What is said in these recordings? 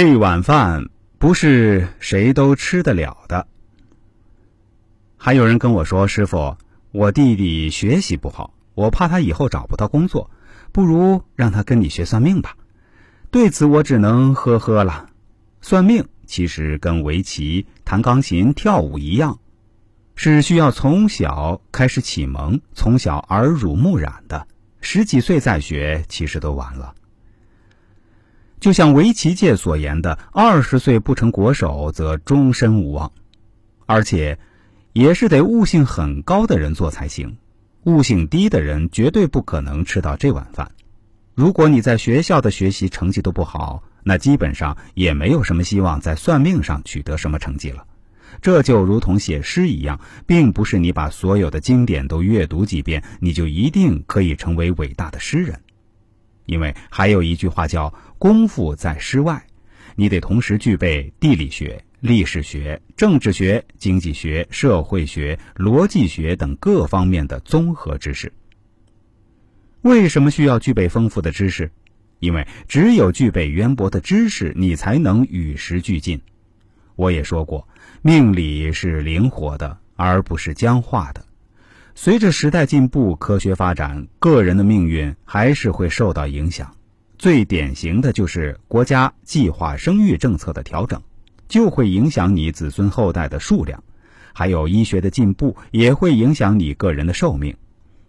这碗饭不是谁都吃得了的。还有人跟我说：“师傅，我弟弟学习不好，我怕他以后找不到工作，不如让他跟你学算命吧。”对此，我只能呵呵了。算命其实跟围棋、弹钢琴、跳舞一样，是需要从小开始启蒙，从小耳濡目染的。十几岁再学，其实都晚了。就像围棋界所言的：“二十岁不成国手，则终身无望。”而且，也是得悟性很高的人做才行。悟性低的人绝对不可能吃到这碗饭。如果你在学校的学习成绩都不好，那基本上也没有什么希望在算命上取得什么成绩了。这就如同写诗一样，并不是你把所有的经典都阅读几遍，你就一定可以成为伟大的诗人。因为还有一句话叫“功夫在诗外”，你得同时具备地理学、历史学、政治学、经济学、社会学、逻辑学等各方面的综合知识。为什么需要具备丰富的知识？因为只有具备渊博的知识，你才能与时俱进。我也说过，命理是灵活的，而不是僵化的。随着时代进步、科学发展，个人的命运还是会受到影响。最典型的就是国家计划生育政策的调整，就会影响你子孙后代的数量；还有医学的进步，也会影响你个人的寿命。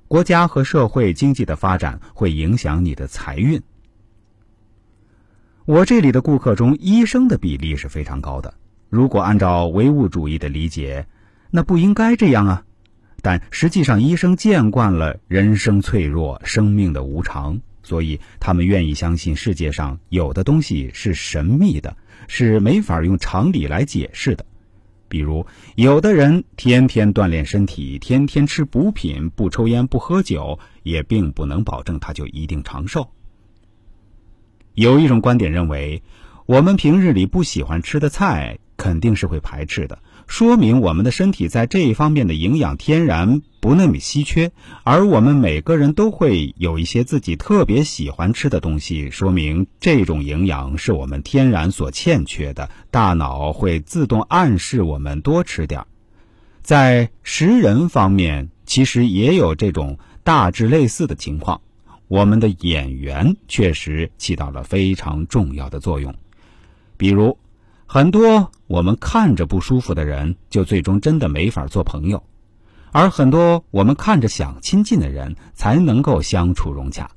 国家和社会经济的发展会影响你的财运。我这里的顾客中，医生的比例是非常高的。如果按照唯物主义的理解，那不应该这样啊。但实际上，医生见惯了人生脆弱、生命的无常，所以他们愿意相信世界上有的东西是神秘的，是没法用常理来解释的。比如，有的人天天锻炼身体，天天吃补品，不抽烟不喝酒，也并不能保证他就一定长寿。有一种观点认为，我们平日里不喜欢吃的菜，肯定是会排斥的。说明我们的身体在这一方面的营养天然不那么稀缺，而我们每个人都会有一些自己特别喜欢吃的东西，说明这种营养是我们天然所欠缺的，大脑会自动暗示我们多吃点儿。在食人方面，其实也有这种大致类似的情况，我们的眼缘确实起到了非常重要的作用，比如。很多我们看着不舒服的人，就最终真的没法做朋友；而很多我们看着想亲近的人，才能够相处融洽。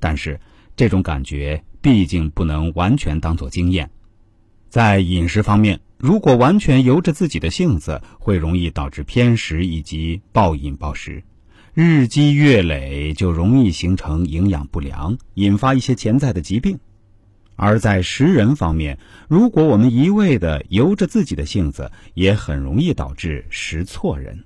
但是，这种感觉毕竟不能完全当做经验。在饮食方面，如果完全由着自己的性子，会容易导致偏食以及暴饮暴食，日积月累就容易形成营养不良，引发一些潜在的疾病。而在识人方面，如果我们一味的由着自己的性子，也很容易导致识错人。